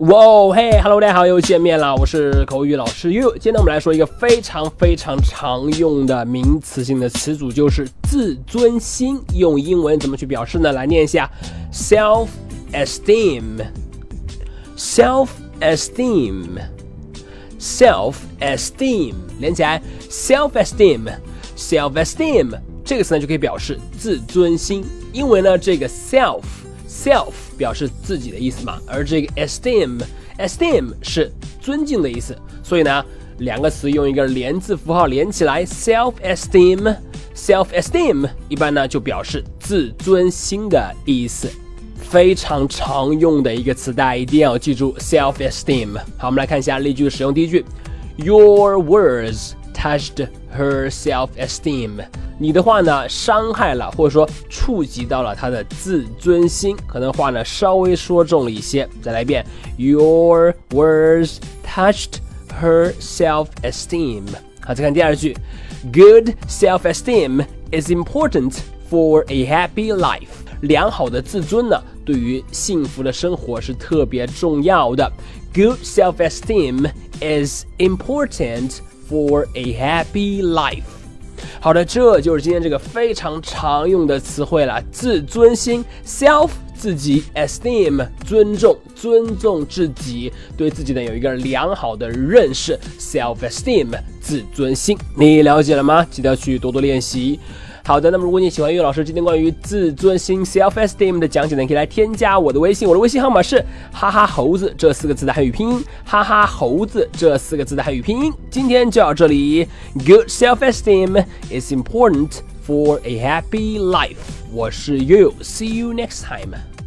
哇哦，嘿，Hello，大家好，又见面了，我是口语老师 You。今天我们来说一个非常非常常用的名词性的词组，就是自尊心。用英文怎么去表示呢？来念一下，self-esteem，self-esteem，self-esteem，连起来，self-esteem，self-esteem，这个词呢就可以表示自尊心。因为呢，这个 self。Self 表示自己的意思嘛，而这个 esteem，esteem 是尊敬的意思，所以呢，两个词用一个连字符号连起来，self esteem，self esteem 一般呢就表示自尊心的意思，非常常用的一个词，大家一定要记住 self esteem。好，我们来看一下例句使用。第一句，Your words touched her self esteem。你的话呢，伤害了或者说触及到了他的自尊心，可能话呢稍微说重了一些。再来一遍，Your words touched her self-esteem。好，再看第二句，Good self-esteem is important for a happy life。良好的自尊呢，对于幸福的生活是特别重要的。Good self-esteem is important for a happy life。 好的，这就是今天这个非常常用的词汇了。自尊心，self 自己，esteem 尊重，尊重自己，对自己呢有一个良好的认识，self esteem 自尊心，你了解了吗？记得要去多多练习。好的，那么如果你喜欢岳老师今天关于自尊心 （self esteem） 的讲解呢，可以来添加我的微信，我的微信号码是哈哈猴子这四个字的汉语拼音，哈哈猴子这四个字的汉语拼音。今天就到这里，Good self esteem is important for a happy life。我是岳，See you next time。